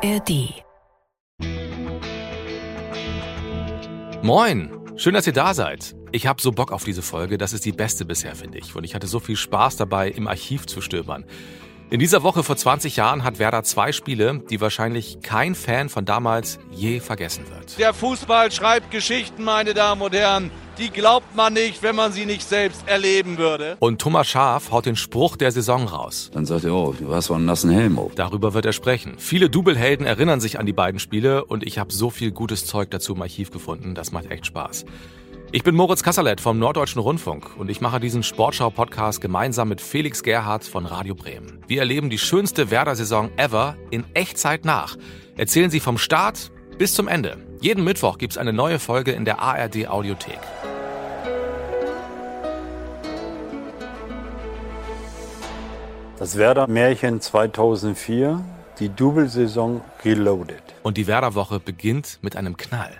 ARD. Moin, schön, dass ihr da seid. Ich habe so Bock auf diese Folge, das ist die beste bisher, finde ich. Und ich hatte so viel Spaß dabei, im Archiv zu stöbern. In dieser Woche vor 20 Jahren hat Werder zwei Spiele, die wahrscheinlich kein Fan von damals je vergessen wird. Der Fußball schreibt Geschichten, meine Damen und Herren. Die glaubt man nicht, wenn man sie nicht selbst erleben würde. Und Thomas Schaaf haut den Spruch der Saison raus. Dann sagt er, oh, du hast einen nassen Helm auf. Darüber wird er sprechen. Viele Double-Helden erinnern sich an die beiden Spiele und ich habe so viel gutes Zeug dazu im Archiv gefunden. Das macht echt Spaß. Ich bin Moritz Kasserlet vom Norddeutschen Rundfunk und ich mache diesen Sportschau-Podcast gemeinsam mit Felix Gerhardt von Radio Bremen. Wir erleben die schönste Werder-Saison ever in Echtzeit nach. Erzählen Sie vom Start bis zum Ende. Jeden Mittwoch gibt's eine neue Folge in der ARD Audiothek. Das Werder-Märchen 2004, die Double-Saison Reloaded. Und die Werder-Woche beginnt mit einem Knall.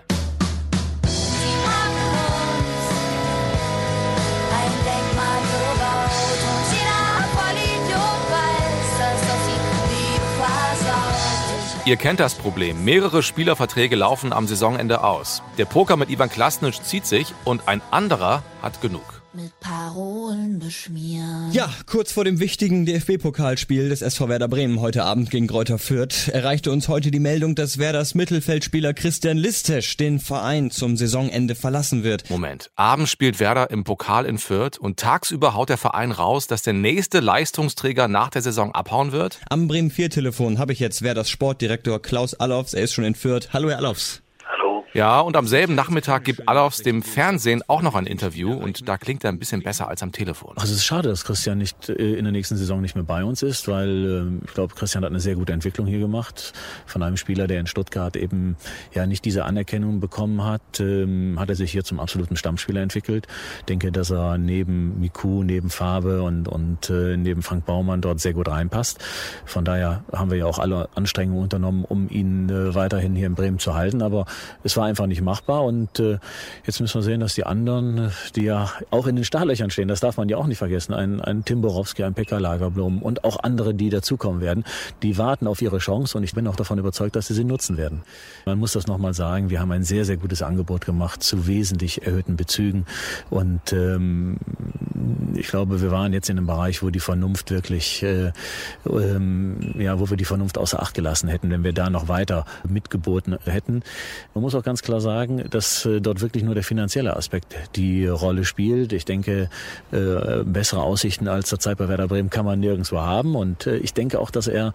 Ihr kennt das Problem. Mehrere Spielerverträge laufen am Saisonende aus. Der Poker mit Ivan Klasnic zieht sich und ein anderer hat genug. Mit Parolen beschmiert. Ja, kurz vor dem wichtigen DFB-Pokalspiel des SV Werder Bremen heute Abend gegen Greuther Fürth erreichte uns heute die Meldung, dass Werders Mittelfeldspieler Christian Listesch den Verein zum Saisonende verlassen wird. Moment. Abends spielt Werder im Pokal in Fürth und tagsüber haut der Verein raus, dass der nächste Leistungsträger nach der Saison abhauen wird? Am Bremen 4 Telefon habe ich jetzt Werders Sportdirektor Klaus Allofs. Er ist schon in Fürth. Hallo, Herr Allofs. Ja, und am selben Nachmittag gibt Alofs dem Fernsehen auch noch ein Interview und da klingt er ein bisschen besser als am Telefon. Also es ist schade, dass Christian nicht äh, in der nächsten Saison nicht mehr bei uns ist, weil ähm, ich glaube, Christian hat eine sehr gute Entwicklung hier gemacht. Von einem Spieler, der in Stuttgart eben ja nicht diese Anerkennung bekommen hat, ähm, hat er sich hier zum absoluten Stammspieler entwickelt. Ich denke, dass er neben Miku, neben Farbe und, und äh, neben Frank Baumann dort sehr gut reinpasst. Von daher haben wir ja auch alle Anstrengungen unternommen, um ihn äh, weiterhin hier in Bremen zu halten. Aber es war einfach nicht machbar und äh, jetzt müssen wir sehen, dass die anderen, die ja auch in den Startlöchern stehen, das darf man ja auch nicht vergessen, ein, ein Tim Borowski, ein Pekka Lagerblom und auch andere, die dazukommen werden, die warten auf ihre Chance und ich bin auch davon überzeugt, dass sie sie nutzen werden. Man muss das nochmal sagen, wir haben ein sehr, sehr gutes Angebot gemacht zu wesentlich erhöhten Bezügen und ähm, ich glaube, wir waren jetzt in einem Bereich, wo die Vernunft wirklich, äh, ähm, ja, wo wir die Vernunft außer Acht gelassen hätten, wenn wir da noch weiter mitgeboten hätten. Man muss auch ganz klar sagen, dass äh, dort wirklich nur der finanzielle Aspekt die Rolle spielt. Ich denke, äh, bessere Aussichten als zur Zeit bei Werder Bremen kann man nirgendwo haben und äh, ich denke auch, dass er,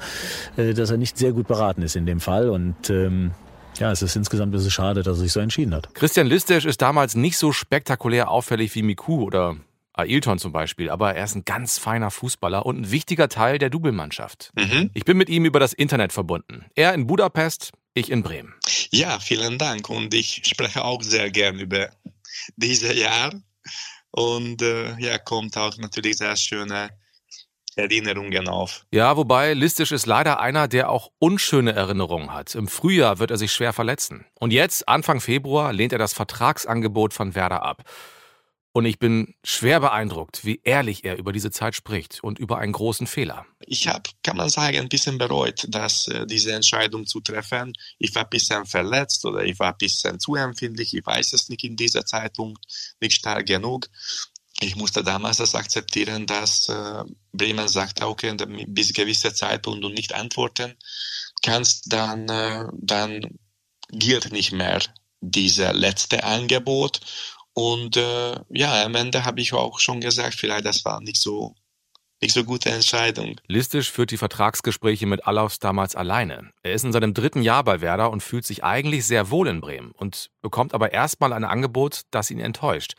dass er nicht sehr gut beraten ist in dem Fall und ähm, ja, es ist insgesamt ein bisschen schade, dass er sich so entschieden hat. Christian Listesch ist damals nicht so spektakulär auffällig wie Miku oder Ailton zum Beispiel, aber er ist ein ganz feiner Fußballer und ein wichtiger Teil der Doublmannschaft. Ich bin mit ihm über das Internet verbunden. Er in Budapest, ich in Bremen. Ja, vielen Dank. Und ich spreche auch sehr gern über dieses Jahr. Und äh, ja, kommt auch natürlich sehr schöne Erinnerungen auf. Ja, wobei Listisch ist leider einer, der auch unschöne Erinnerungen hat. Im Frühjahr wird er sich schwer verletzen. Und jetzt, Anfang Februar, lehnt er das Vertragsangebot von Werder ab. Und ich bin schwer beeindruckt, wie ehrlich er über diese Zeit spricht und über einen großen Fehler. Ich habe, kann man sagen, ein bisschen bereut, dass äh, diese Entscheidung zu treffen. Ich war ein bisschen verletzt oder ich war ein bisschen zu empfindlich. Ich weiß es nicht in dieser Zeitpunkt, nicht stark genug. Ich musste damals das akzeptieren, dass äh, Bremen sagt, okay, bis gewisser Zeitpunkt und nicht antworten kannst, dann, äh, dann gilt nicht mehr dieser letzte Angebot. Und äh, ja, am Ende habe ich auch schon gesagt, vielleicht das war nicht so nicht so gute Entscheidung. Listisch führt die Vertragsgespräche mit Allaus damals alleine. Er ist in seinem dritten Jahr bei Werder und fühlt sich eigentlich sehr wohl in Bremen und bekommt aber erstmal ein Angebot, das ihn enttäuscht.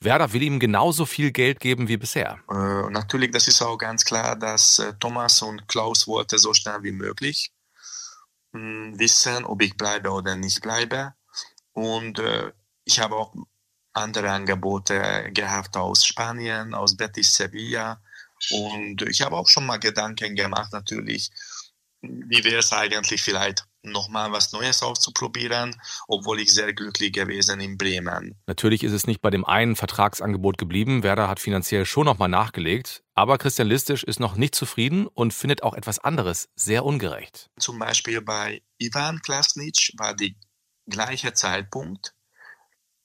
Werder will ihm genauso viel Geld geben wie bisher. Äh, natürlich, das ist auch ganz klar, dass äh, Thomas und Klaus wollte so schnell wie möglich mh, wissen, ob ich bleibe oder nicht bleibe. Und äh, ich habe auch andere Angebote gehabt aus Spanien, aus Betis Sevilla. Und ich habe auch schon mal Gedanken gemacht, natürlich, wie wäre es eigentlich vielleicht nochmal was Neues auszuprobieren, obwohl ich sehr glücklich gewesen in Bremen. Natürlich ist es nicht bei dem einen Vertragsangebot geblieben. Werder hat finanziell schon nochmal nachgelegt. Aber Christian Listisch ist noch nicht zufrieden und findet auch etwas anderes sehr ungerecht. Zum Beispiel bei Ivan Klasnic war die gleiche Zeitpunkt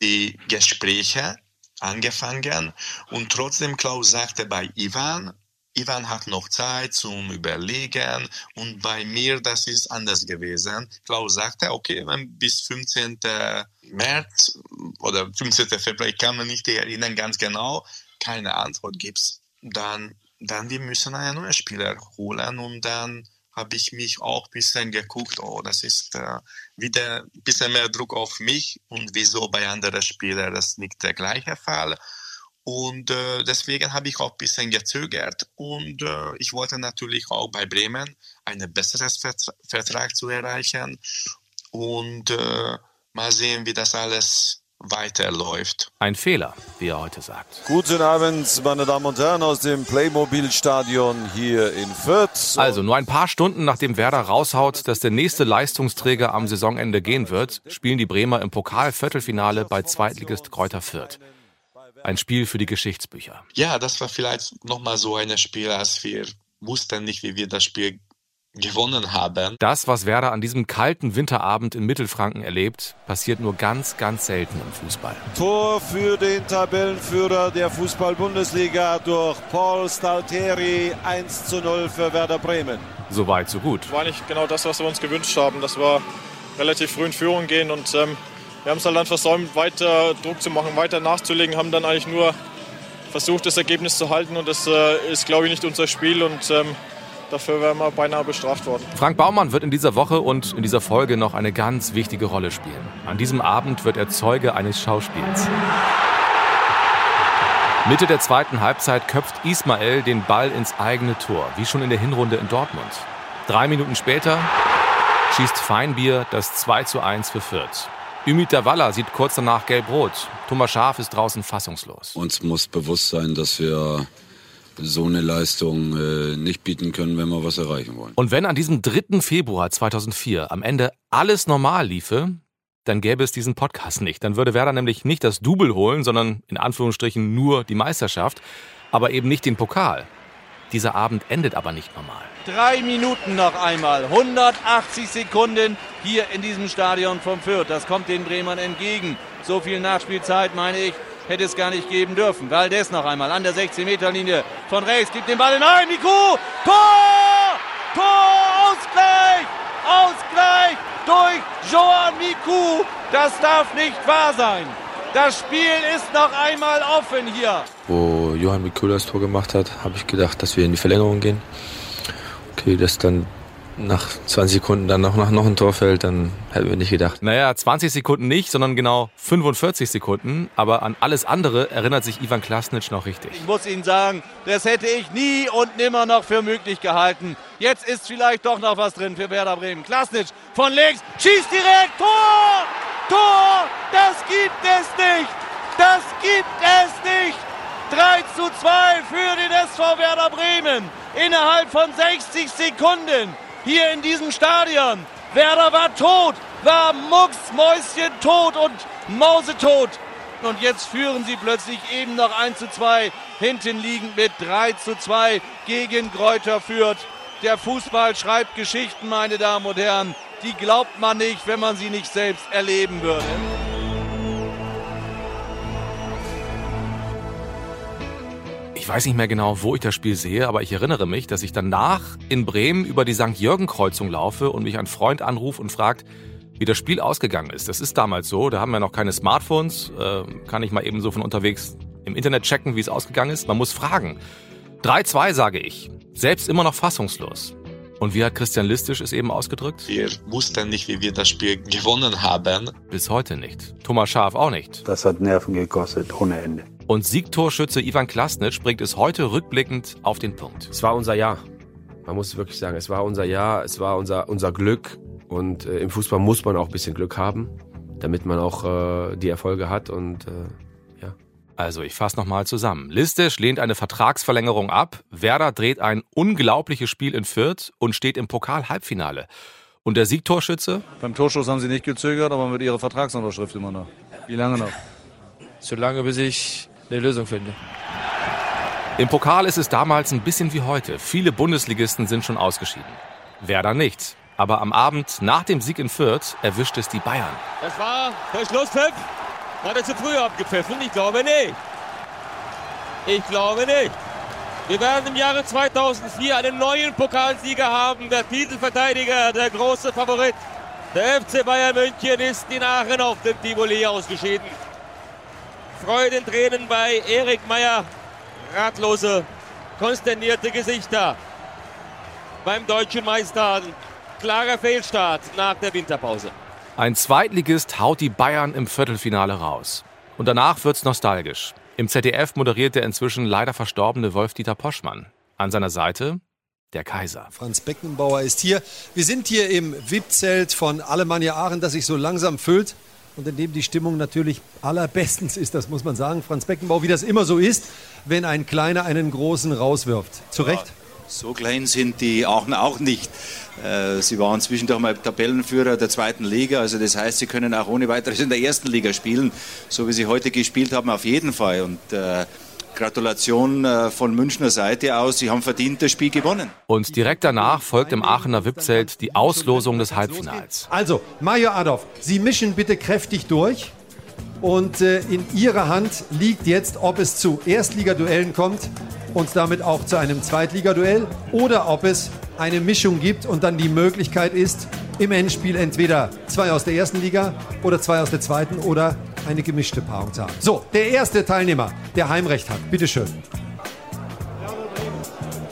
die Gespräche angefangen und trotzdem Klaus sagte bei Ivan, Ivan hat noch Zeit zum Überlegen und bei mir das ist anders gewesen. Klaus sagte, okay, wenn bis 15. März oder 15. Februar, ich kann mich nicht erinnern ganz genau, keine Antwort gibt's, dann, dann wir müssen einen neuen Spieler holen und dann habe ich mich auch ein bisschen geguckt, oh, das ist äh, wieder ein bisschen mehr Druck auf mich und wieso bei anderen Spielern das nicht der gleiche Fall. Und äh, deswegen habe ich auch ein bisschen gezögert und äh, ich wollte natürlich auch bei Bremen einen besseren Vertrag zu erreichen und äh, mal sehen, wie das alles weiterläuft. Ein Fehler, wie er heute sagt. Guten Abend, meine Damen und Herren, aus dem Playmobil-Stadion hier in Fürth. Also nur ein paar Stunden nachdem Werder raushaut, dass der nächste Leistungsträger am Saisonende gehen wird, spielen die Bremer im Pokal-Viertelfinale bei Zweitligist Kräuter Fürth. Ein Spiel für die Geschichtsbücher. Ja, das war vielleicht nochmal so ein Spiel, als wir wussten nicht, wie wir das Spiel gewonnen haben. Das, was Werder an diesem kalten Winterabend in Mittelfranken erlebt, passiert nur ganz, ganz selten im Fußball. Tor für den Tabellenführer der Fußball-Bundesliga durch Paul Stalteri 1 zu 0 für Werder Bremen. So weit, so gut. War nicht genau das, was wir uns gewünscht haben. Das war relativ früh in Führung gehen und ähm, wir haben es halt dann versäumt, weiter Druck zu machen, weiter nachzulegen, haben dann eigentlich nur versucht, das Ergebnis zu halten und das äh, ist, glaube ich, nicht unser Spiel und ähm, Dafür wären wir beinahe bestraft worden. Frank Baumann wird in dieser Woche und in dieser Folge noch eine ganz wichtige Rolle spielen. An diesem Abend wird er Zeuge eines Schauspiels. Mitte der zweiten Halbzeit köpft Ismael den Ball ins eigene Tor, wie schon in der Hinrunde in Dortmund. Drei Minuten später schießt Feinbier das 2 zu 1 für Fürth. Ümit Davala sieht kurz danach gelb-rot. Thomas Schaf ist draußen fassungslos. Uns muss bewusst sein, dass wir so eine Leistung äh, nicht bieten können, wenn wir was erreichen wollen. Und wenn an diesem 3. Februar 2004 am Ende alles normal liefe, dann gäbe es diesen Podcast nicht. Dann würde Werder nämlich nicht das Double holen, sondern in Anführungsstrichen nur die Meisterschaft, aber eben nicht den Pokal. Dieser Abend endet aber nicht normal. Drei Minuten noch einmal, 180 Sekunden hier in diesem Stadion vom Fürth. Das kommt den Bremern entgegen. So viel Nachspielzeit, meine ich, hätte es gar nicht geben dürfen. Valdez noch einmal an der 16-Meter-Linie von rechts, gibt den Ball hinein, Miku, Tor! Tor, Ausgleich! Ausgleich durch Joan Miku. Das darf nicht wahr sein. Das Spiel ist noch einmal offen hier. Wo Johann Miku das Tor gemacht hat, habe ich gedacht, dass wir in die Verlängerung gehen. Okay, dass dann nach 20 Sekunden dann noch, noch ein Tor fällt, dann hätten wir nicht gedacht. Naja, 20 Sekunden nicht, sondern genau 45 Sekunden. Aber an alles andere erinnert sich Ivan Klasnic noch richtig. Ich muss Ihnen sagen, das hätte ich nie und nimmer noch für möglich gehalten. Jetzt ist vielleicht doch noch was drin für Werder Bremen. Klasnic von links, schießt direkt, Tor! Tor! Das gibt es nicht! Das gibt es nicht! 3 zu 2 für den SV Werder Bremen. Innerhalb von 60 Sekunden hier in diesem Stadion. Werder war tot, war mucksmäuschen tot und mausetot. Und jetzt führen sie plötzlich eben noch 1 zu 2, hinten liegend mit 3 zu 2 gegen Gräuter Fürth. Der Fußball schreibt Geschichten, meine Damen und Herren. Die glaubt man nicht, wenn man sie nicht selbst erleben würde. Ich weiß nicht mehr genau, wo ich das Spiel sehe, aber ich erinnere mich, dass ich danach in Bremen über die St. Jürgen-Kreuzung laufe und mich ein Freund anruft und fragt, wie das Spiel ausgegangen ist. Das ist damals so, da haben wir noch keine Smartphones, äh, kann ich mal eben so von unterwegs im Internet checken, wie es ausgegangen ist. Man muss fragen. 3-2 sage ich, selbst immer noch fassungslos. Und wie hat Christian Listisch es eben ausgedrückt? Wir wussten nicht, wie wir das Spiel gewonnen haben. Bis heute nicht. Thomas Schaf auch nicht. Das hat Nerven gekostet, ohne Ende. Und Siegtorschütze Ivan Klasnic bringt es heute rückblickend auf den Punkt. Es war unser Jahr. Man muss wirklich sagen, es war unser Jahr, es war unser, unser Glück. Und äh, im Fußball muss man auch ein bisschen Glück haben, damit man auch äh, die Erfolge hat. Und äh, ja. Also ich fasse nochmal zusammen. Listisch lehnt eine Vertragsverlängerung ab. Werder dreht ein unglaubliches Spiel in Fürth und steht im Pokal-Halbfinale. Und der Siegtorschütze? Beim Torschuss haben sie nicht gezögert, aber mit ihrer Vertragsunterschrift immer noch. Wie lange noch? So lange, bis ich eine Lösung finde. Im Pokal ist es damals ein bisschen wie heute. Viele Bundesligisten sind schon ausgeschieden. Werder nicht. Aber am Abend nach dem Sieg in Fürth erwischt es die Bayern. Das war der Schlusspfiff. Hat er zu früh abgepfiffen? Ich glaube nicht. Ich glaube nicht. Wir werden im Jahre 2004 einen neuen Pokalsieger haben. Der Titelverteidiger, der große Favorit. Der FC Bayern München ist in Aachen auf dem Tivoli ausgeschieden. Freudentränen bei Erik Meyer. Ratlose, konsternierte Gesichter beim deutschen Meister. Klarer Fehlstart nach der Winterpause. Ein Zweitligist haut die Bayern im Viertelfinale raus. Und danach wird's nostalgisch. Im ZDF moderiert der inzwischen leider verstorbene Wolf-Dieter Poschmann. An seiner Seite der Kaiser. Franz Beckenbauer ist hier. Wir sind hier im VIP-Zelt von Alemannia Aachen, das sich so langsam füllt und in dem die Stimmung natürlich allerbestens ist, das muss man sagen. Franz Beckenbauer, wie das immer so ist, wenn ein Kleiner einen Großen rauswirft. Zu Recht? Ja, so klein sind die Aachen auch nicht. Äh, sie waren zwischendurch mal Tabellenführer der zweiten Liga. Also das heißt, sie können auch ohne weiteres in der ersten Liga spielen, so wie sie heute gespielt haben, auf jeden Fall. Und äh, Gratulation äh, von Münchner Seite aus. Sie haben verdient das Spiel gewonnen. Und direkt danach folgt im Aachener VIP-Zelt die Auslosung des Halbfinals. Also, Major Adolf, Sie mischen bitte kräftig durch. Und äh, in Ihrer Hand liegt jetzt, ob es zu Erstligaduellen kommt und damit auch zu einem Zweitligaduell oder ob es eine Mischung gibt und dann die Möglichkeit ist, im Endspiel entweder zwei aus der ersten Liga oder zwei aus der zweiten oder eine gemischte Paarung zu haben. So, der erste Teilnehmer, der Heimrecht hat, bitteschön.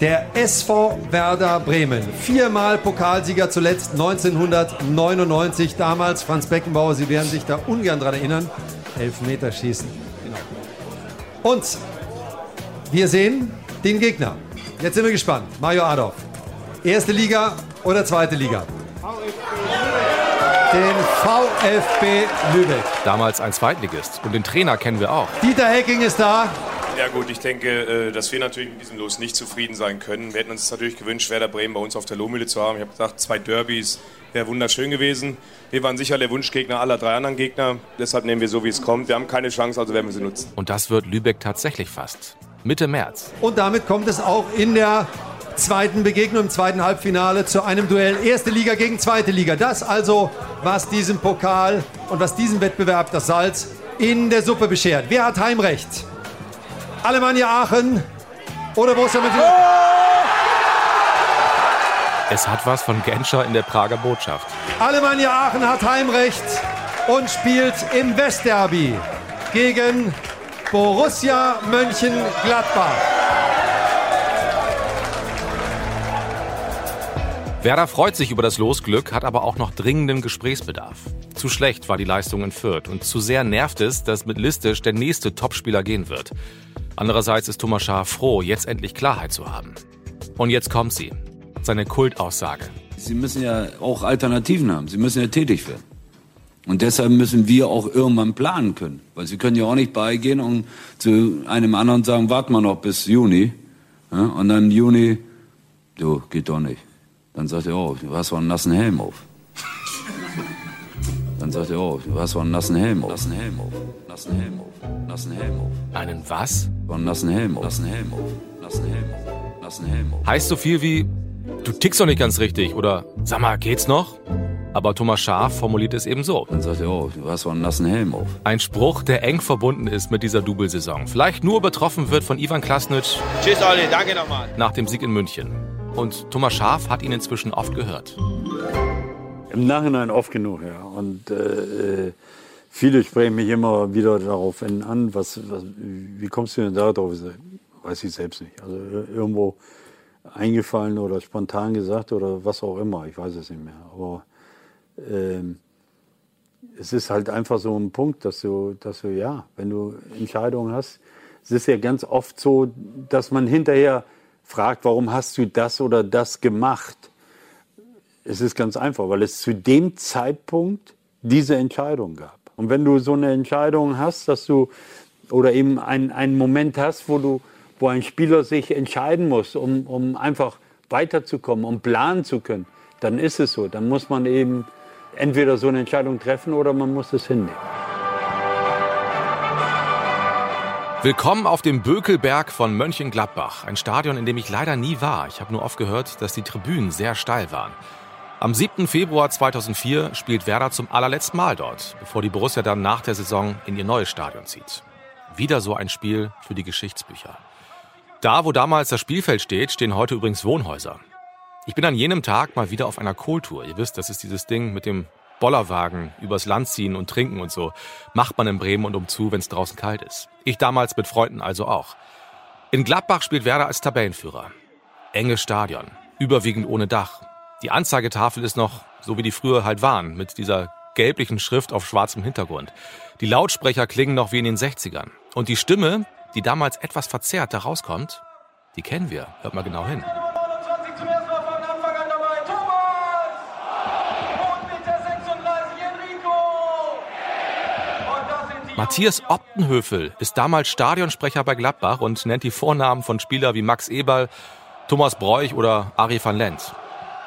Der SV Werder Bremen. Viermal Pokalsieger zuletzt 1999. Damals Franz Beckenbauer, Sie werden sich da ungern dran erinnern. Elfmeterschießen. Genau. Und wir sehen den Gegner. Jetzt sind wir gespannt. Mario Adolf. Erste Liga oder zweite Liga? Den VfB Lübeck. Damals ein Zweitligist. Und den Trainer kennen wir auch. Dieter Hecking ist da. Ja gut, ich denke, äh, dass wir natürlich mit diesem Los nicht zufrieden sein können. Wir hätten uns natürlich gewünscht, Werder Bremen bei uns auf der Lohmühle zu haben. Ich habe gesagt, zwei Derbys wäre wunderschön gewesen. Wir waren sicher der Wunschgegner aller drei anderen Gegner. Deshalb nehmen wir so, wie es kommt. Wir haben keine Chance, also werden wir sie nutzen. Und das wird Lübeck tatsächlich fast. Mitte März. Und damit kommt es auch in der zweiten Begegnung, im zweiten Halbfinale zu einem Duell Erste Liga gegen Zweite Liga. Das also, was diesem Pokal und was diesem Wettbewerb das Salz in der Suppe beschert. Wer hat Heimrecht? Alemannia Aachen oder Borussia Mönchengladbach? Es hat was von Genscher in der Prager Botschaft. Alemannia Aachen hat Heimrecht und spielt im Westderby gegen Borussia Mönchengladbach. Werder freut sich über das Losglück, hat aber auch noch dringenden Gesprächsbedarf. Zu schlecht war die Leistung in Fürth und zu sehr nervt es, dass mit Listisch der nächste Topspieler gehen wird. Andererseits ist Thomas Schaar froh, jetzt endlich Klarheit zu haben. Und jetzt kommt sie, seine Kultaussage. Sie müssen ja auch Alternativen haben, Sie müssen ja tätig werden. Und deshalb müssen wir auch irgendwann planen können. Weil Sie können ja auch nicht beigehen und zu einem anderen sagen, warten wir noch bis Juni. Und dann Juni, du, geht doch nicht. Dann sagt er, oh, du hast wohl einen nassen Helm auf. Dann sagt er, oh, du hast wohl einen nassen Helm auf. Nassen Helm auf. Nassen Helm auf. Nassen Helm auf. Einen was? Einen nassen Helm auf. Nassen Helm auf. Nassen Helm auf. Nassen Helm auf. Heißt so viel wie, du tickst doch nicht ganz richtig oder sag mal, geht's noch? Aber Thomas Schaaf formuliert es eben so. Dann sagt er, oh, du hast wohl einen nassen Helm auf. Ein Spruch, der eng verbunden ist mit dieser Double-Saison. Vielleicht nur übertroffen wird von Ivan Klasnic. Tschüss, Olli, danke nochmal. Nach dem Sieg in München. Und Thomas Schaaf hat ihn inzwischen oft gehört. Im Nachhinein oft genug, ja. Und äh, viele sprechen mich immer wieder darauf an, was, was, wie kommst du denn da drauf? Weiß ich selbst nicht. Also irgendwo eingefallen oder spontan gesagt oder was auch immer, ich weiß es nicht mehr. Aber ähm, es ist halt einfach so ein Punkt, dass du, dass du, ja, wenn du Entscheidungen hast, es ist ja ganz oft so, dass man hinterher fragt, warum hast du das oder das gemacht? Es ist ganz einfach, weil es zu dem Zeitpunkt diese Entscheidung gab. Und wenn du so eine Entscheidung hast, dass du oder eben einen, einen Moment hast, wo du, wo ein Spieler sich entscheiden muss, um, um einfach weiterzukommen, um planen zu können, dann ist es so. Dann muss man eben entweder so eine Entscheidung treffen oder man muss es hinnehmen. Willkommen auf dem Bökelberg von Mönchengladbach, ein Stadion, in dem ich leider nie war. Ich habe nur oft gehört, dass die Tribünen sehr steil waren. Am 7. Februar 2004 spielt Werder zum allerletzten Mal dort, bevor die Borussia dann nach der Saison in ihr neues Stadion zieht. Wieder so ein Spiel für die Geschichtsbücher. Da, wo damals das Spielfeld steht, stehen heute übrigens Wohnhäuser. Ich bin an jenem Tag mal wieder auf einer Kohltour. Ihr wisst, das ist dieses Ding mit dem Bollerwagen übers Land ziehen und trinken und so. Macht man in Bremen und umzu, wenn es draußen kalt ist. Ich damals mit Freunden also auch. In Gladbach spielt Werder als Tabellenführer. Enges Stadion, überwiegend ohne Dach. Die Anzeigetafel ist noch so wie die früher halt waren, mit dieser gelblichen Schrift auf schwarzem Hintergrund. Die Lautsprecher klingen noch wie in den 60ern. Und die Stimme, die damals etwas verzerrt da rauskommt, die kennen wir. Hört mal genau hin. Matthias Optenhöfel ist damals Stadionsprecher bei Gladbach und nennt die Vornamen von Spielern wie Max Eberl, Thomas Bräuch oder Ari van Lent.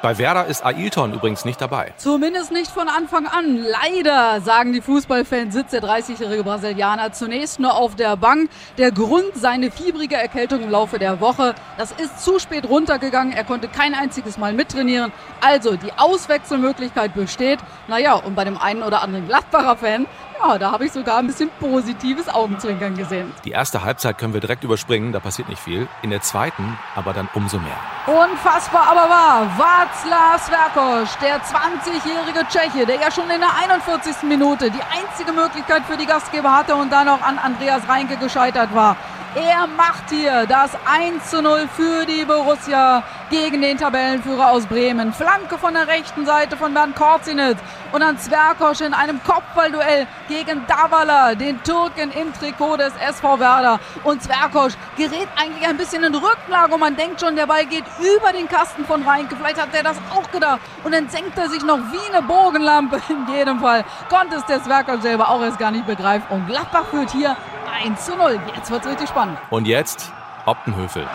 Bei Werder ist Ailton übrigens nicht dabei. Zumindest nicht von Anfang an. Leider, sagen die Fußballfans, sitzt der 30-jährige Brasilianer zunächst nur auf der Bank. Der Grund, seine fiebrige Erkältung im Laufe der Woche. Das ist zu spät runtergegangen. Er konnte kein einziges Mal mittrainieren. Also, die Auswechselmöglichkeit besteht. Naja, und bei dem einen oder anderen Gladbacher Fan, ja, da habe ich sogar ein bisschen positives Augenzwinkern gesehen. Die erste Halbzeit können wir direkt überspringen, da passiert nicht viel. In der zweiten aber dann umso mehr. Unfassbar aber wahr. Václav Sverkosch, der 20-jährige Tscheche, der ja schon in der 41. Minute die einzige Möglichkeit für die Gastgeber hatte und dann auch an Andreas Reinke gescheitert war. Er macht hier das 1 zu 0 für die Borussia gegen den Tabellenführer aus Bremen. Flanke von der rechten Seite von Bernd Korzinitz und dann Zwerkosch in einem Kopfballduell gegen Davala, den Türken im Trikot des SV Werder. Und Zwerkosch gerät eigentlich ein bisschen in Rücklage und man denkt schon, der Ball geht über den Kasten von Reinke. Vielleicht hat er das auch gedacht. Und dann senkt er sich noch wie eine Bogenlampe. In jedem Fall konnte es der Zwerkosch selber auch erst gar nicht begreifen. Und Gladbach führt hier 1 zu 0. Jetzt wird es richtig spannend. Und jetzt Optenhöfel.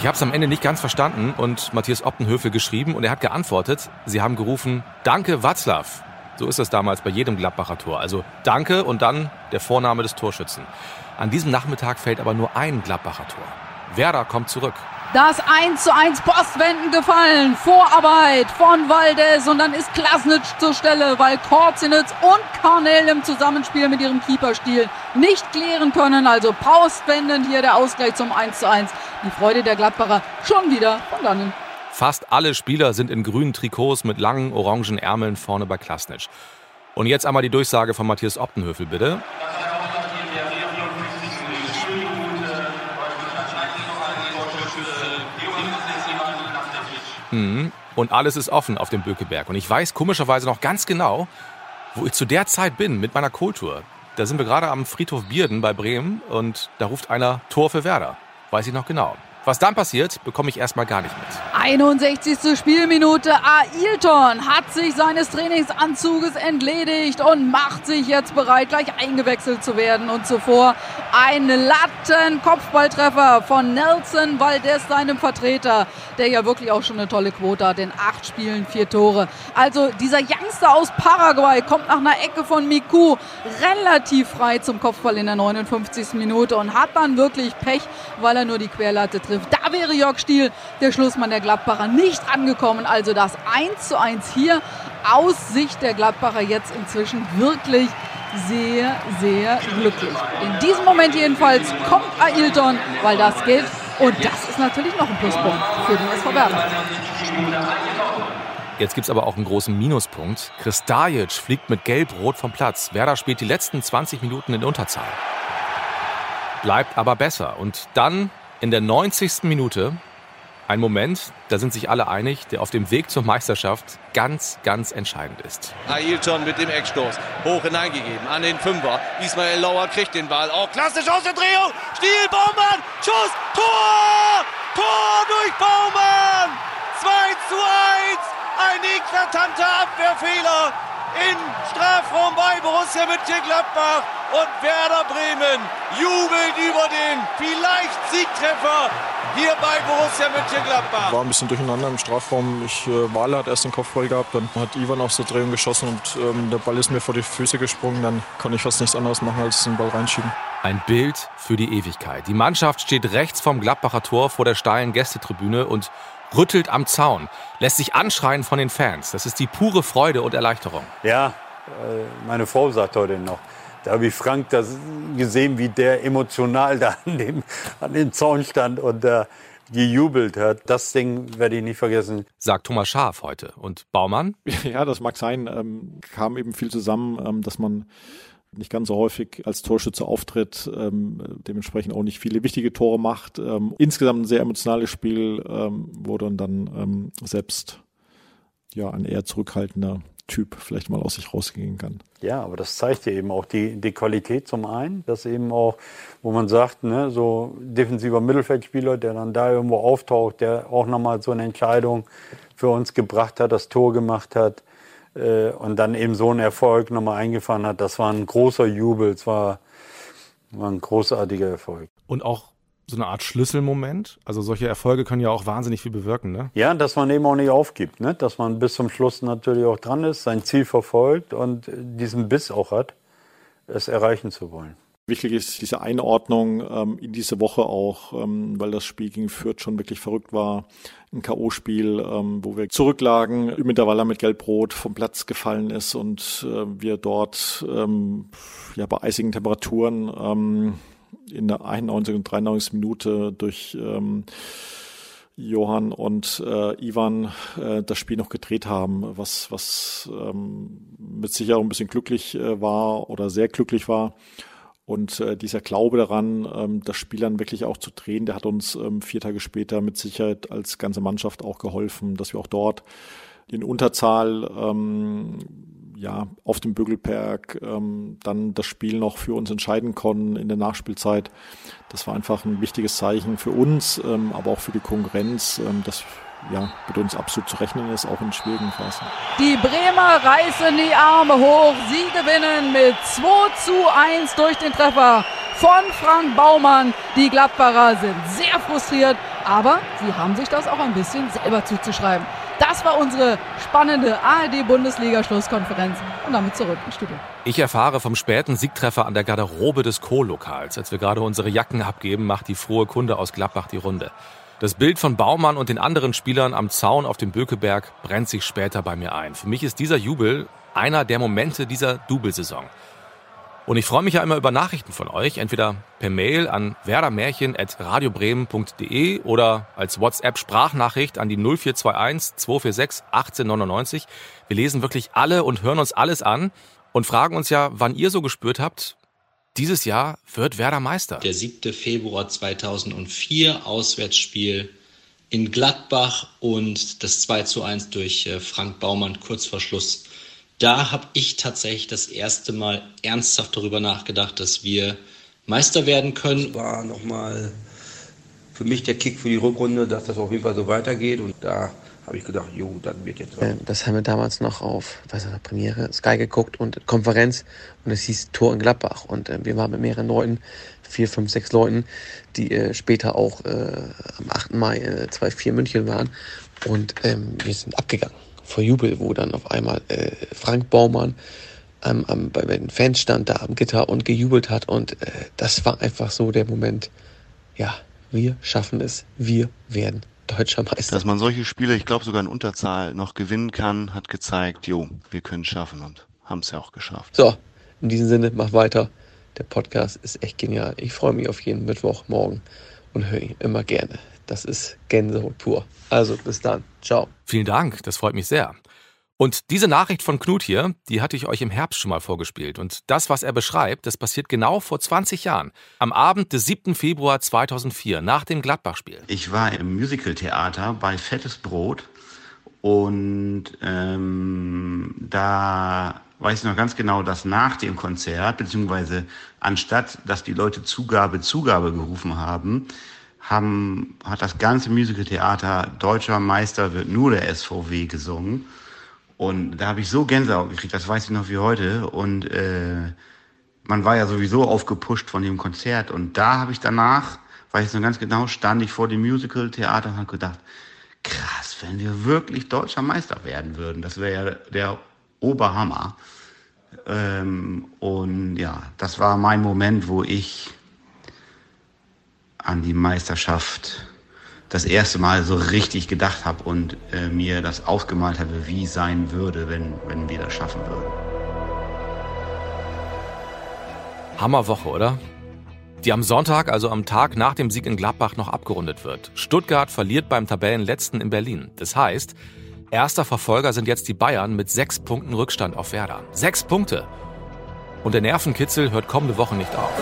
Ich habe es am Ende nicht ganz verstanden und Matthias Optenhöfel geschrieben und er hat geantwortet, sie haben gerufen, danke Watzlaw. So ist es damals bei jedem Gladbacher Tor. Also danke und dann der Vorname des Torschützen. An diesem Nachmittag fällt aber nur ein Gladbacher Tor. Werder kommt zurück. Das 1 zu 1 Postwenden gefallen. Vorarbeit von Valdes und dann ist Klasnitsch zur Stelle, weil Korzinitz und Karnell im Zusammenspiel mit ihrem Keeperstil nicht klären können. Also postwendend hier der Ausgleich zum 1 zu 1. Die Freude der Gladbacher schon wieder von dannen. Fast alle Spieler sind in grünen Trikots mit langen orangen Ärmeln vorne bei Klasnitsch. Und jetzt einmal die Durchsage von Matthias Optenhöfel, bitte. Mhm. Und alles ist offen auf dem Bökeberg. Und ich weiß komischerweise noch ganz genau, wo ich zu der Zeit bin mit meiner Kultur. Da sind wir gerade am Friedhof Bierden bei Bremen und da ruft einer Tor für Werder. Weiß ich noch genau. Was dann passiert, bekomme ich erstmal gar nicht mit. 61. Spielminute. Ailton hat sich seines Trainingsanzuges entledigt und macht sich jetzt bereit, gleich eingewechselt zu werden. Und zuvor ein Latten-Kopfballtreffer von Nelson Valdez, seinem Vertreter, der ja wirklich auch schon eine tolle Quote hat. In acht Spielen vier Tore. Also dieser Youngster aus Paraguay kommt nach einer Ecke von Miku relativ frei zum Kopfball in der 59. Minute und hat dann wirklich Pech, weil er nur die Querlatte trifft. Da wäre Jörg Stiel, der Schlussmann der Gladbacher, nicht angekommen. Also das 1 zu 1 hier aus Sicht der Gladbacher jetzt inzwischen wirklich sehr, sehr glücklich. In diesem Moment jedenfalls kommt Ailton, weil das gilt. Und das ist natürlich noch ein Pluspunkt für den SV Werder. Jetzt gibt's aber auch einen großen Minuspunkt. Chris Dajic fliegt mit Gelb-Rot vom Platz. Werder spielt die letzten 20 Minuten in Unterzahl. Bleibt aber besser. Und dann in der 90. Minute ein Moment, da sind sich alle einig, der auf dem Weg zur Meisterschaft ganz, ganz entscheidend ist. Ailton mit dem Eckstoß. Hoch hineingegeben an den Fünfer. Ismail Lauer kriegt den Ball. Auch klassisch aus der Drehung. Stiel, Baumann. Schuss. Tor! Tor durch Baumann! 2 eklatanter Abwehrfehler im Strafraum bei Borussia Mönchengladbach und Werder Bremen jubelt über den vielleicht Siegtreffer hier bei Borussia Mönchengladbach. War ein bisschen durcheinander im Strafraum. Ich, äh, Wale hat erst den Kopfball gehabt, dann hat Ivan aus der Drehung geschossen und ähm, der Ball ist mir vor die Füße gesprungen. Dann kann ich fast nichts anderes machen, als den Ball reinschieben. Ein Bild für die Ewigkeit. Die Mannschaft steht rechts vom Gladbacher Tor vor der steilen Gästetribüne und rüttelt am Zaun, lässt sich anschreien von den Fans. Das ist die pure Freude und Erleichterung. Ja, äh, meine Frau sagt heute noch. Da habe ich Frank das gesehen, wie der emotional da an dem, an dem Zaun stand und da gejubelt hat. Das Ding werde ich nicht vergessen. Sagt Thomas Schaaf heute. Und Baumann? Ja, das mag sein. Ähm, kam eben viel zusammen, ähm, dass man nicht ganz so häufig als Torschütze auftritt, ähm, dementsprechend auch nicht viele wichtige Tore macht. Ähm, insgesamt ein sehr emotionales Spiel, ähm, wo dann dann ähm, selbst ja ein eher zurückhaltender Typ vielleicht mal aus sich rausgehen kann. Ja, aber das zeigt ja eben auch die, die Qualität zum einen, dass eben auch, wo man sagt, ne, so defensiver Mittelfeldspieler, der dann da irgendwo auftaucht, der auch nochmal so eine Entscheidung für uns gebracht hat, das Tor gemacht hat äh, und dann eben so einen Erfolg nochmal eingefahren hat. Das war ein großer Jubel, es war, war ein großartiger Erfolg. Und auch so eine Art Schlüsselmoment. Also solche Erfolge können ja auch wahnsinnig viel bewirken, ne? Ja, dass man eben auch nicht aufgibt, ne? dass man bis zum Schluss natürlich auch dran ist, sein Ziel verfolgt und diesen Biss auch hat, es erreichen zu wollen. Wichtig ist diese Einordnung ähm, in diese Woche auch, ähm, weil das Spiel gegen Fürth schon wirklich verrückt war. Ein K.O.-Spiel, ähm, wo wir zurücklagen, Ümiterwaller mit Gelb-Rot vom Platz gefallen ist und äh, wir dort ähm, ja, bei eisigen Temperaturen ähm, in der 91. und 93. Minute durch ähm, Johann und äh, Ivan äh, das Spiel noch gedreht haben, was, was ähm, mit Sicherheit ein bisschen glücklich äh, war oder sehr glücklich war. Und äh, dieser Glaube daran, ähm, das Spiel dann wirklich auch zu drehen, der hat uns ähm, vier Tage später mit Sicherheit als ganze Mannschaft auch geholfen, dass wir auch dort in Unterzahl ähm, ja, auf dem Bögelberg ähm, dann das Spiel noch für uns entscheiden konnten in der Nachspielzeit. Das war einfach ein wichtiges Zeichen für uns, ähm, aber auch für die Konkurrenz, ähm, dass ja, mit uns absolut zu rechnen ist, auch in schwierigen Phasen. Die Bremer reißen die Arme hoch. Sie gewinnen mit 2 zu 1 durch den Treffer von Frank Baumann. Die Gladbacher sind sehr frustriert, aber sie haben sich das auch ein bisschen selber zuzuschreiben. Das war unsere spannende ARD-Bundesliga-Schlusskonferenz. Und damit zurück ins Studio. Ich erfahre vom späten Siegtreffer an der Garderobe des Co-Lokals. Als wir gerade unsere Jacken abgeben, macht die frohe Kunde aus Gladbach die Runde. Das Bild von Baumann und den anderen Spielern am Zaun auf dem Bökeberg brennt sich später bei mir ein. Für mich ist dieser Jubel einer der Momente dieser Double-Saison. Und ich freue mich ja immer über Nachrichten von euch, entweder per Mail an werdermärchen.radiobremen.de oder als WhatsApp-Sprachnachricht an die 0421 246 1899. Wir lesen wirklich alle und hören uns alles an und fragen uns ja, wann ihr so gespürt habt, dieses Jahr wird Werder Meister. Der 7. Februar 2004, Auswärtsspiel in Gladbach und das 2 zu 1 durch äh, Frank Baumann kurz vor Schluss. Da habe ich tatsächlich das erste Mal ernsthaft darüber nachgedacht, dass wir Meister werden können. War nochmal für mich der Kick für die Rückrunde, dass das auf jeden Fall so weitergeht. Und da habe ich gedacht, jo, dann wird jetzt was. Ähm, Das haben wir damals noch auf weiß nicht, Premiere, Sky geguckt und Konferenz und es hieß Tor in Gladbach. Und äh, wir waren mit mehreren Leuten, vier, fünf, sechs Leuten, die äh, später auch äh, am 8. Mai äh, 2-4 München waren. Und ähm, wir sind abgegangen vor Jubel, wo dann auf einmal äh, Frank Baumann am, am, bei den Fans stand da am Gitter und gejubelt hat. Und äh, das war einfach so der Moment, ja, wir schaffen es, wir werden deutscher Meister. Dass man solche Spiele, ich glaube sogar in Unterzahl, noch gewinnen kann, hat gezeigt, jo, wir können es schaffen und haben es ja auch geschafft. So, in diesem Sinne, mach weiter. Der Podcast ist echt genial. Ich freue mich auf jeden Mittwochmorgen und höre ihn immer gerne. Das ist Gänsehaut pur. Also bis dann. Ciao. Vielen Dank, das freut mich sehr. Und diese Nachricht von Knut hier, die hatte ich euch im Herbst schon mal vorgespielt. Und das, was er beschreibt, das passiert genau vor 20 Jahren. Am Abend des 7. Februar 2004, nach dem Gladbach-Spiel. Ich war im Musicaltheater bei Fettes Brot und ähm, da weiß ich noch ganz genau, dass nach dem Konzert, beziehungsweise anstatt, dass die Leute Zugabe, Zugabe gerufen haben, haben, hat das ganze Musicaltheater Deutscher Meister wird nur der SVW gesungen. Und da habe ich so Gänsehaut gekriegt, das weiß ich noch wie heute. Und äh, man war ja sowieso aufgepusht von dem Konzert. Und da habe ich danach, weiß ich noch ganz genau, stand ich vor dem Musical-Theater und habe gedacht, krass, wenn wir wirklich deutscher Meister werden würden, das wäre ja der Oberhammer. Ähm, und ja, das war mein Moment, wo ich an die Meisterschaft das erste Mal so richtig gedacht habe und äh, mir das ausgemalt habe, wie sein würde, wenn, wenn wir das schaffen würden. Hammerwoche, oder? Die am Sonntag, also am Tag nach dem Sieg in Gladbach, noch abgerundet wird. Stuttgart verliert beim Tabellenletzten in Berlin. Das heißt, erster Verfolger sind jetzt die Bayern mit sechs Punkten Rückstand auf Werder. Sechs Punkte! Und der Nervenkitzel hört kommende Woche nicht auf.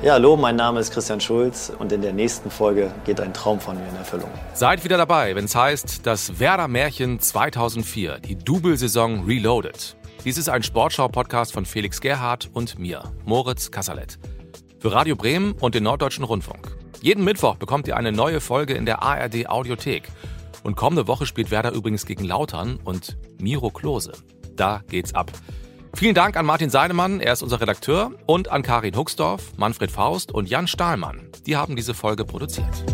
Ja, hallo, mein Name ist Christian Schulz und in der nächsten Folge geht ein Traum von mir in Erfüllung. Seid wieder dabei, wenn es heißt, das Werder Märchen 2004, die Double-Saison Reloaded. Dies ist ein Sportschau-Podcast von Felix Gerhardt und mir, Moritz Kasserlet. Für Radio Bremen und den Norddeutschen Rundfunk. Jeden Mittwoch bekommt ihr eine neue Folge in der ARD Audiothek. Und kommende Woche spielt Werder übrigens gegen Lautern und Miro Klose. Da geht's ab. Vielen Dank an Martin Seidemann, er ist unser Redakteur, und an Karin Huxdorf, Manfred Faust und Jan Stahlmann. Die haben diese Folge produziert.